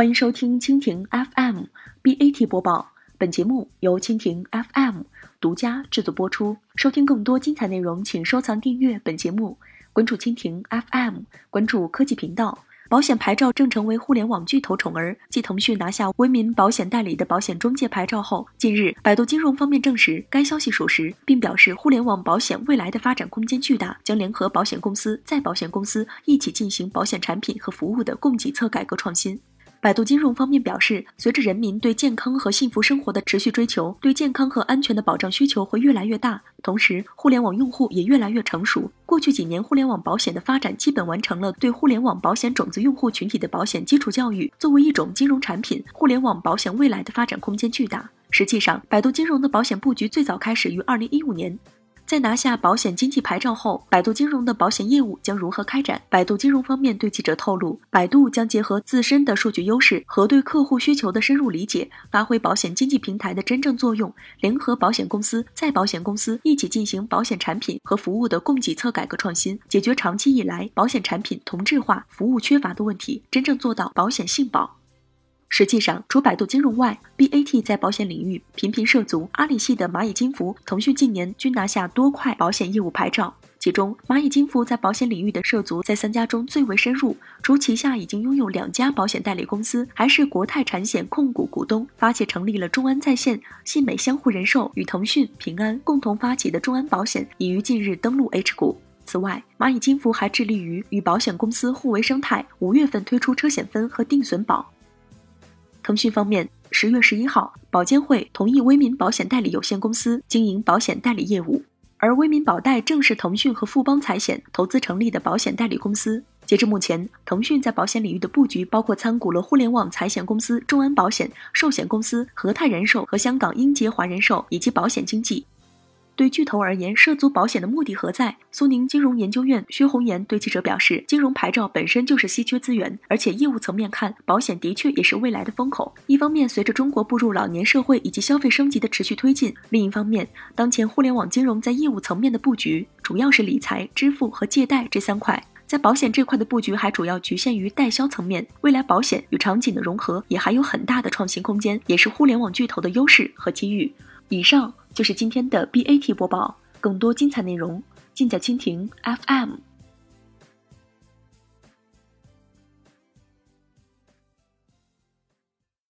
欢迎收听蜻蜓 FM BAT 播报，本节目由蜻蜓 FM 独家制作播出。收听更多精彩内容，请收藏订阅本节目，关注蜻蜓 FM，关注科技频道。保险牌照正成为互联网巨头宠儿。继腾讯拿下为民保险代理的保险中介牌照后，近日百度金融方面证实该消息属实，并表示互联网保险未来的发展空间巨大，将联合保险公司、再保险公司一起进行保险产品和服务的供给侧改革创新。百度金融方面表示，随着人民对健康和幸福生活的持续追求，对健康和安全的保障需求会越来越大。同时，互联网用户也越来越成熟。过去几年，互联网保险的发展基本完成了对互联网保险种子用户群体的保险基础教育。作为一种金融产品，互联网保险未来的发展空间巨大。实际上，百度金融的保险布局最早开始于二零一五年。在拿下保险经纪牌照后，百度金融的保险业务将如何开展？百度金融方面对记者透露，百度将结合自身的数据优势和对客户需求的深入理解，发挥保险经纪平台的真正作用，联合保险公司、再保险公司一起进行保险产品和服务的供给侧改革创新，解决长期以来保险产品同质化、服务缺乏的问题，真正做到保险信保。实际上，除百度金融外，BAT 在保险领域频频涉足。阿里系的蚂蚁金服、腾讯近年均拿下多块保险业务牌照，其中蚂蚁金服在保险领域的涉足在三家中最为深入。除旗下已经拥有两家保险代理公司，还是国泰产险控股股东，发起成立了众安在线、信美相互人寿与腾讯、平安共同发起的众安保险，已于近日登陆 H 股。此外，蚂蚁金服还致力于与保险公司互为生态，五月份推出车险分和定损保。腾讯方面，十月十一号，保监会同意威民保险代理有限公司经营保险代理业务，而威民保代正是腾讯和富邦财险投资成立的保险代理公司。截至目前，腾讯在保险领域的布局包括参股了互联网财险公司众安保险、寿险公司和泰人寿和香港英杰华人寿以及保险经纪。对巨头而言，涉足保险的目的何在？苏宁金融研究院薛红岩对记者表示，金融牌照本身就是稀缺资源，而且业务层面看，保险的确也是未来的风口。一方面，随着中国步入老年社会以及消费升级的持续推进；另一方面，当前互联网金融在业务层面的布局，主要是理财、支付和借贷这三块，在保险这块的布局还主要局限于代销层面。未来保险与场景的融合也还有很大的创新空间，也是互联网巨头的优势和机遇。以上就是今天的 BAT 播报，更多精彩内容尽在蜻蜓 FM。